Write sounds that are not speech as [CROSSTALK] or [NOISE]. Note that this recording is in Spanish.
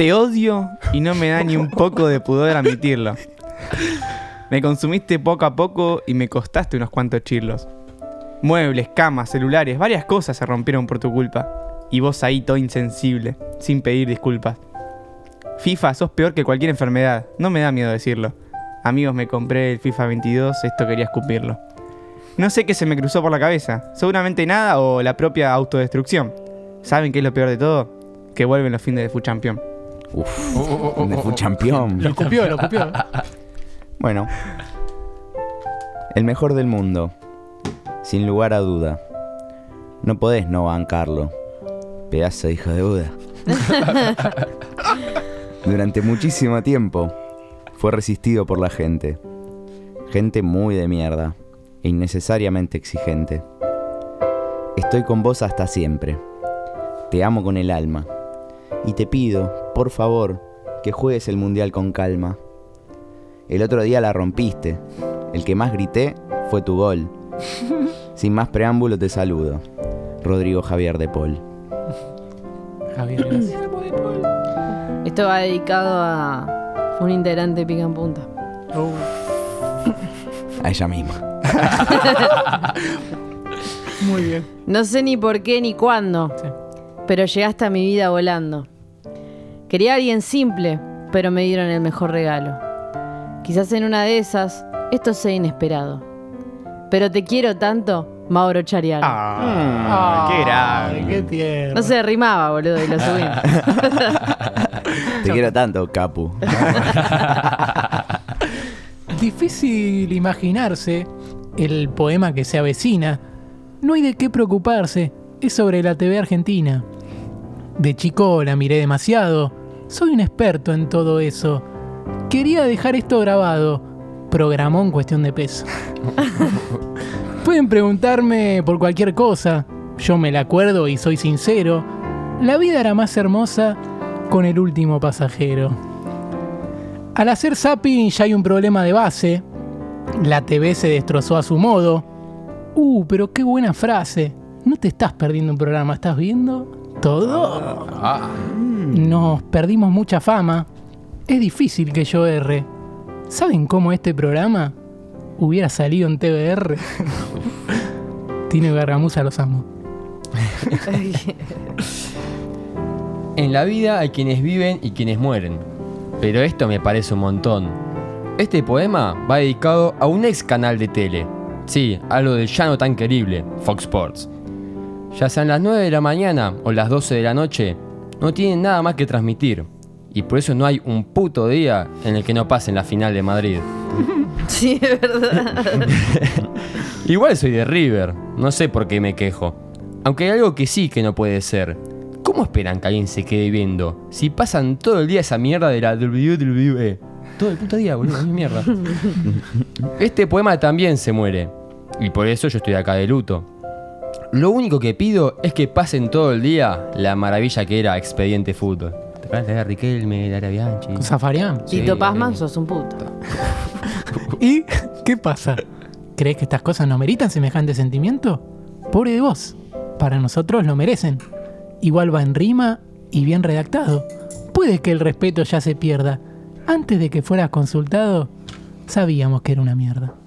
Te odio y no me da ni un poco de pudor admitirlo. Me consumiste poco a poco y me costaste unos cuantos chirlos. Muebles, camas, celulares, varias cosas se rompieron por tu culpa. Y vos ahí todo insensible, sin pedir disculpas. FIFA, sos peor que cualquier enfermedad, no me da miedo decirlo. Amigos, me compré el FIFA 22, esto quería escupirlo. No sé qué se me cruzó por la cabeza, seguramente nada o la propia autodestrucción. ¿Saben qué es lo peor de todo? Que vuelven los fines de Food Champion. Uf, Oh, oh, oh, oh, oh. Champion. Lo copió, lo copió. Bueno. El mejor del mundo. Sin lugar a duda. No podés no bancarlo. Pedazo de hijo de Buda. [LAUGHS] Durante muchísimo tiempo fue resistido por la gente. Gente muy de mierda e innecesariamente exigente. Estoy con vos hasta siempre. Te amo con el alma. Y te pido, por favor, que juegues el mundial con calma. El otro día la rompiste. El que más grité fue tu gol. [LAUGHS] Sin más preámbulo te saludo. Rodrigo Javier de Paul. Javier, gracias. Esto va dedicado a un integrante de Pica en Punta. A ella misma. [LAUGHS] [LAUGHS] Muy bien. No sé ni por qué ni cuándo, Sí. Pero llegaste a mi vida volando. Quería a alguien simple, pero me dieron el mejor regalo. Quizás en una de esas esto sea inesperado. Pero te quiero tanto, Mauro Charial. Ah, qué grave. Ay, qué tierno. No se rimaba, boludo, y lo [LAUGHS] subí. Te quiero tanto, Capu. Difícil imaginarse el poema que se avecina. No hay de qué preocuparse, es sobre la TV argentina. De chico la miré demasiado, soy un experto en todo eso. Quería dejar esto grabado, programó en cuestión de peso. [LAUGHS] Pueden preguntarme por cualquier cosa, yo me la acuerdo y soy sincero. La vida era más hermosa con el último pasajero. Al hacer zapping ya hay un problema de base. La TV se destrozó a su modo. Uh, pero qué buena frase. No te estás perdiendo un programa, ¿estás viendo? Todo. Nos perdimos mucha fama. Es difícil que yo erre. ¿Saben cómo este programa hubiera salido en TBR? [LAUGHS] Tiene Gargamusa, los amo. [LAUGHS] En la vida hay quienes viven y quienes mueren. Pero esto me parece un montón. Este poema va dedicado a un ex canal de tele. Sí, algo del ya no tan querible, Fox Sports. Ya sean las 9 de la mañana o las 12 de la noche, no tienen nada más que transmitir. Y por eso no hay un puto día en el que no pasen la final de Madrid. [LAUGHS] sí, es verdad. [LAUGHS] Igual soy de River, no sé por qué me quejo. Aunque hay algo que sí que no puede ser. ¿Cómo esperan que alguien se quede viendo si pasan todo el día esa mierda de la WWE? Todo el puto día, boludo, es mierda. [LAUGHS] Este poema también se muere. Y por eso yo estoy acá de luto. Lo único que pido es que pasen todo el día la maravilla que era Expediente Fútbol. ¿Te acuerdas de Riquelme, de Ara Bianchi? Zafarian. Sí, Tito Pazman, eh. sos un puto. [LAUGHS] ¿Y qué pasa? ¿Crees que estas cosas no meritan semejante sentimiento? Pobre de vos. Para nosotros lo merecen. Igual va en rima y bien redactado. Puede que el respeto ya se pierda. Antes de que fueras consultado, sabíamos que era una mierda.